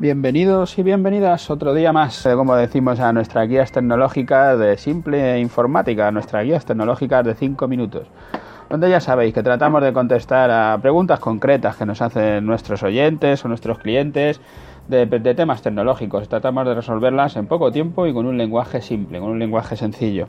Bienvenidos y bienvenidas otro día más, eh, como decimos, a nuestras guías tecnológicas de simple informática, nuestras guías tecnológicas de 5 minutos, donde ya sabéis que tratamos de contestar a preguntas concretas que nos hacen nuestros oyentes o nuestros clientes de, temas tecnológicos. Tratamos de resolverlas en poco tiempo y con un lenguaje simple, con un lenguaje sencillo.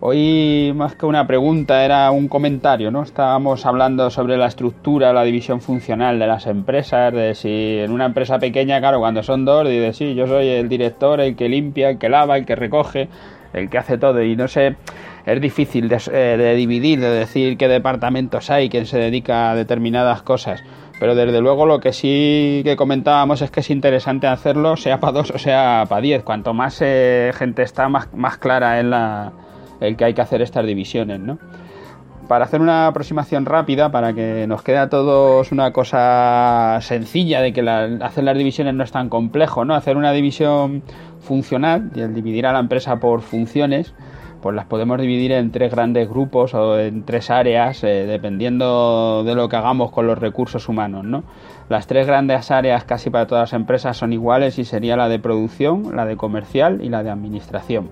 Hoy más que una pregunta era un comentario, ¿no? Estábamos hablando sobre la estructura, la división funcional de las empresas, de si en una empresa pequeña, claro, cuando son dos, dices, sí, yo soy el director, el que limpia, el que lava, el que recoge, el que hace todo y no sé, es difícil de, eh, de dividir, de decir qué departamentos hay, quién se dedica a determinadas cosas. Pero desde luego lo que sí que comentábamos es que es interesante hacerlo, sea para dos o sea para diez. Cuanto más eh, gente está, más, más clara en la, el que hay que hacer estas divisiones, ¿no? Para hacer una aproximación rápida, para que nos quede a todos una cosa sencilla de que hacer las divisiones no es tan complejo, ¿no? Hacer una división funcional y el dividir a la empresa por funciones, pues las podemos dividir en tres grandes grupos o en tres áreas, eh, dependiendo de lo que hagamos con los recursos humanos, ¿no? Las tres grandes áreas casi para todas las empresas son iguales y sería la de producción, la de comercial y la de administración.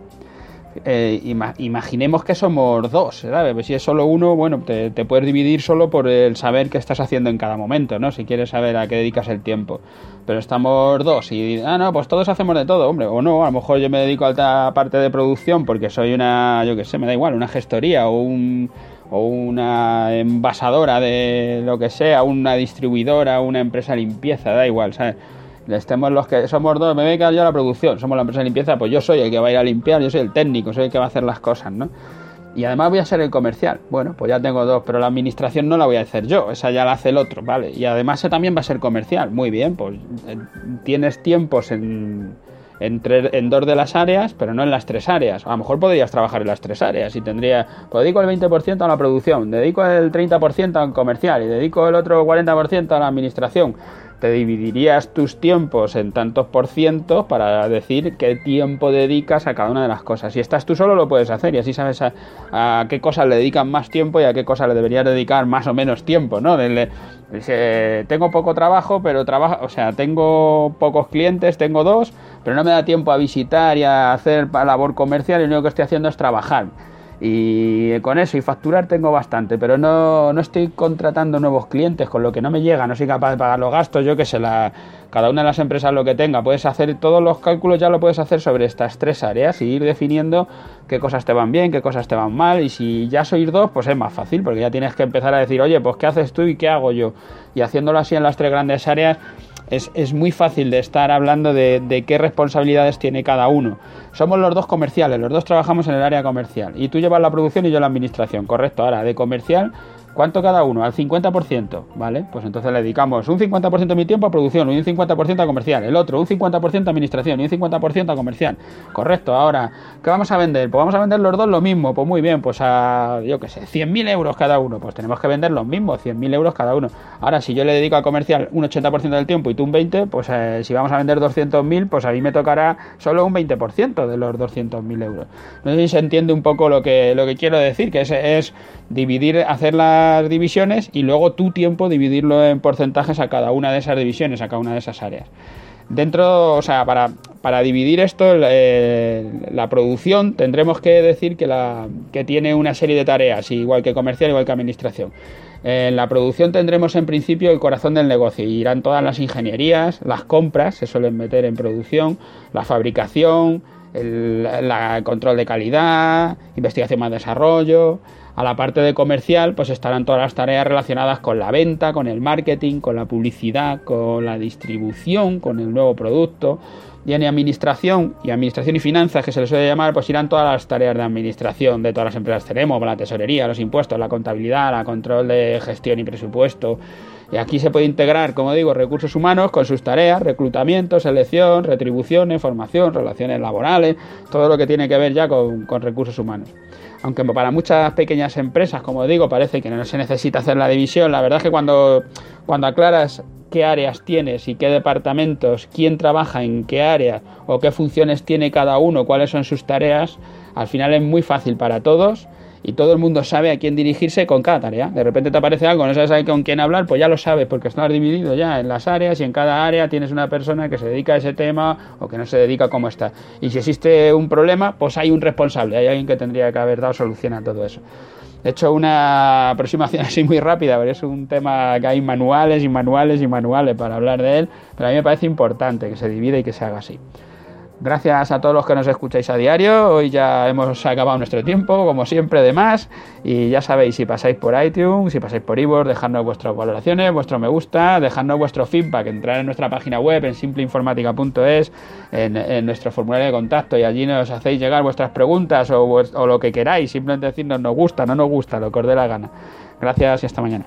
Eh, imaginemos que somos dos, ¿sabes? Pues si es solo uno, bueno, te, puedes dividir solo por el saber qué estás haciendo en cada momento, ¿no? Si quieres saber a qué dedicas el tiempo. Pero estamos dos y, ah, no, pues todos hacemos de todo, hombre, o no, a lo mejor yo me dedico a la parte de producción porque soy una, yo qué sé, me da igual, una gestoría o un o una envasadora de lo que sea, una distribuidora, una empresa limpieza, da igual, ¿sabes? Estemos los que somos dos, me voy a quedar yo a la producción, somos la empresa de limpieza, pues yo soy el que va a ir a limpiar, yo soy el técnico, soy el que va a hacer las cosas, ¿no? Y además voy a ser el comercial. Bueno, pues ya tengo dos, pero la administración no la voy a hacer yo, esa ya la hace el otro, ¿vale? Y además también va a ser comercial. Muy bien, pues eh, tienes tiempos en, en, en, dos de las áreas, pero no en las tres áreas. A lo mejor podrías trabajar en las tres áreas y tendría, pues dedico el 20% a la producción, dedico el 30% al comercial y dedico el otro 40% a la administración te dividirías tus tiempos en tantos por cientos para decir qué tiempo dedicas a cada una de las cosas. Si estás tú solo lo puedes hacer y así sabes a, qué cosas le dedican más tiempo y a qué cosas le deberías dedicar más o menos tiempo, ¿no? tengo poco trabajo, pero trabajo, o sea, tengo pocos clientes, tengo dos, pero no me da tiempo a visitar y a hacer labor comercial y lo único que estoy haciendo es trabajar. Y con eso y facturar tengo bastante, pero no, no, estoy contratando nuevos clientes, con lo que no me llega, no soy capaz de pagar los gastos, yo que sé, la, cada una de las empresas lo que tenga, puedes hacer todos los cálculos, ya lo puedes hacer sobre estas tres áreas y ir definiendo qué cosas te van bien, qué cosas te van mal, y si ya sois dos, pues es más fácil, porque ya tienes que empezar a decir, oye, pues qué haces tú y qué hago yo, y haciéndolo así en las tres grandes áreas, es, es, muy fácil de estar hablando de, de, qué responsabilidades tiene cada uno. Somos los dos comerciales, los dos trabajamos en el área comercial y tú llevas la producción y yo la administración, correcto. Ahora, de comercial ¿Cuánto cada uno? Al 50%, ¿vale? Pues entonces le dedicamos un 50% de mi tiempo a producción, un 50% a comercial, el otro un 50% a administración y un 50% a comercial. Correcto, ahora, ¿qué vamos a vender? Pues vamos a vender los dos lo mismo, pues muy bien, pues a, yo qué sé, 100.000 euros cada uno, pues tenemos que vender los mismos, 100.000 euros cada uno. Ahora, si yo le dedico a comercial un 80% del tiempo y tú un 20%, pues eh, si vamos a vender 200.000, pues a mí me tocará solo un 20% de los 200.000 euros. No sé si se entiende un poco lo que, lo que quiero decir, que es, es dividir, hacer divisiones y luego tu tiempo dividirlo en porcentajes a cada una de esas divisiones, a cada una de esas áreas. Dentro, o sea, para, para dividir esto, la producción tendremos que decir que, la, que tiene una serie de tareas, igual que comercial, igual que administración. En la producción tendremos en principio el corazón del negocio, irán todas las ingenierías, las compras, se suelen meter en producción, la fabricación, el, el control de calidad, investigación más desarrollo, a la parte de comercial, pues estarán todas las tareas relacionadas con la venta, con el marketing, con la publicidad, con la distribución, con el nuevo producto. Y en administración y administración y finanzas, que se les suele llamar, pues irán todas las tareas de administración de todas las empresas tenemos, la tesorería, los impuestos, la contabilidad, la control de gestión y presupuesto. Y aquí se puede integrar, como digo, recursos humanos con sus tareas, reclutamiento, selección, retribución, formación, relaciones laborales, todo lo que tiene que ver ya con, con recursos humanos. Aunque para muchas pequeñas empresas, como digo, parece que no se necesita hacer la división, la verdad es que cuando, cuando aclaras qué áreas tienes y qué departamentos, quién trabaja en qué área o qué funciones tiene cada uno, cuáles son sus tareas, al final es muy fácil para todos y todo el mundo sabe a quién dirigirse con cada tarea. De repente te aparece algo, no sabes con quién hablar, pues ya lo sabes porque estás dividido ya en las áreas y en cada área tienes una persona que se dedica a ese tema o que no se dedica como está. Y si existe un problema, pues hay un responsable, hay alguien que tendría que haber dado solución a todo eso. He hecho una aproximación así muy rápida, porque es un tema que hay manuales y manuales y manuales para hablar de él, pero a mí me parece importante que se divida y que se haga así. Gracias a todos los que nos escucháis a diario. Hoy ya hemos acabado nuestro tiempo, como siempre, de más. Y ya sabéis, si pasáis por iTunes, si pasáis por iVoox, dejadnos vuestras valoraciones, vuestro me gusta, dejadnos vuestro feedback, entrar en nuestra página web en simpleinformática.es, en, en, nuestro formulario de contacto y allí nos hacéis llegar vuestras preguntas o, o lo que queráis. Simplemente decirnos nos gusta, no nos gusta, lo que os dé la gana. Gracias y hasta mañana.